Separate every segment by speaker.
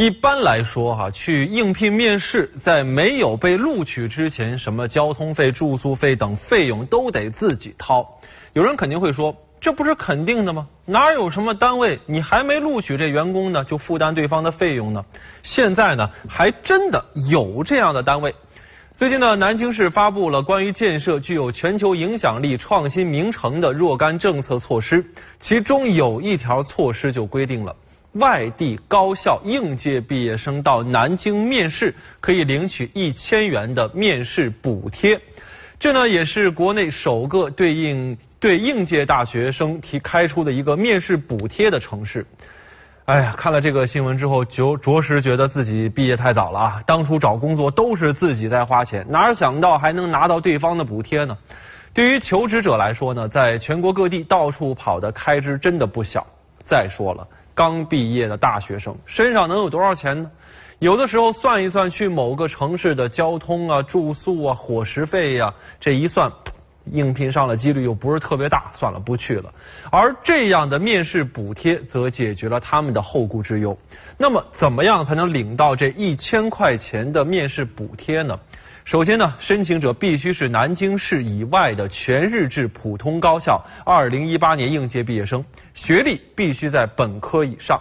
Speaker 1: 一般来说，哈，去应聘面试，在没有被录取之前，什么交通费、住宿费等费用都得自己掏。有人肯定会说，这不是肯定的吗？哪有什么单位你还没录取这员工呢，就负担对方的费用呢？现在呢，还真的有这样的单位。最近呢，南京市发布了关于建设具有全球影响力创新名城的若干政策措施，其中有一条措施就规定了。外地高校应届毕业生到南京面试，可以领取一千元的面试补贴。这呢也是国内首个对应对应届大学生提开出的一个面试补贴的城市。哎呀，看了这个新闻之后，就着实觉得自己毕业太早了啊！当初找工作都是自己在花钱，哪想到还能拿到对方的补贴呢？对于求职者来说呢，在全国各地到处跑的开支真的不小。再说了。刚毕业的大学生身上能有多少钱呢？有的时候算一算，去某个城市的交通啊、住宿啊、伙食费呀，这一算，应聘上的几率又不是特别大，算了，不去了。而这样的面试补贴则解决了他们的后顾之忧。那么，怎么样才能领到这一千块钱的面试补贴呢？首先呢，申请者必须是南京市以外的全日制普通高校二零一八年应届毕业生，学历必须在本科以上，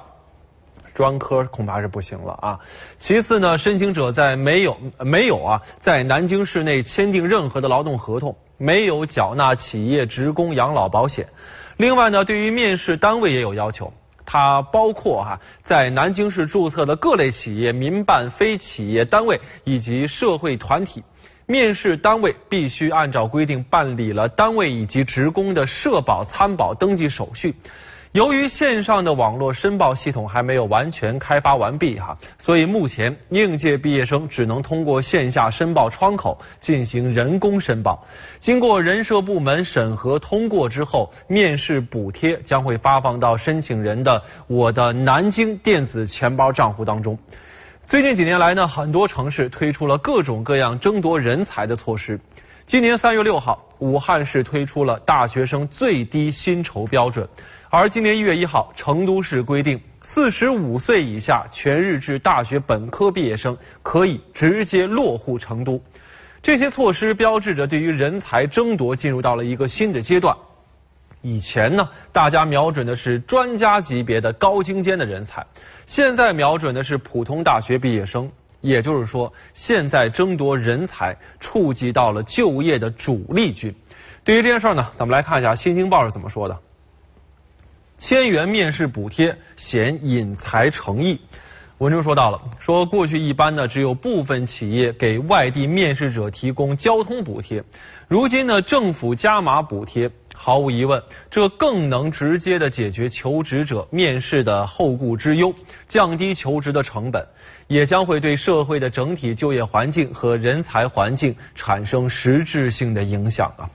Speaker 1: 专科恐怕是不行了啊。其次呢，申请者在没有没有啊，在南京市内签订任何的劳动合同，没有缴纳企业职工养老保险。另外呢，对于面试单位也有要求。它包括哈在南京市注册的各类企业、民办非企业单位以及社会团体，面试单位必须按照规定办理了单位以及职工的社保参保登记手续。由于线上的网络申报系统还没有完全开发完毕哈，所以目前应届毕业生只能通过线下申报窗口进行人工申报。经过人社部门审核通过之后，面试补贴将会发放到申请人的我的南京电子钱包账户当中。最近几年来呢，很多城市推出了各种各样争夺人才的措施。今年三月六号，武汉市推出了大学生最低薪酬标准。而今年一月一号，成都市规定，四十五岁以下全日制大学本科毕业生可以直接落户成都。这些措施标志着对于人才争夺进入到了一个新的阶段。以前呢，大家瞄准的是专家级别的高精尖的人才，现在瞄准的是普通大学毕业生。也就是说，现在争夺人才触及到了就业的主力军。对于这件事儿呢，咱们来看一下《新京报》是怎么说的。千元面试补贴显引才诚意。文中说到了，说过去一般呢只有部分企业给外地面试者提供交通补贴，如今呢政府加码补贴，毫无疑问，这更能直接的解决求职者面试的后顾之忧，降低求职的成本，也将会对社会的整体就业环境和人才环境产生实质性的影响啊。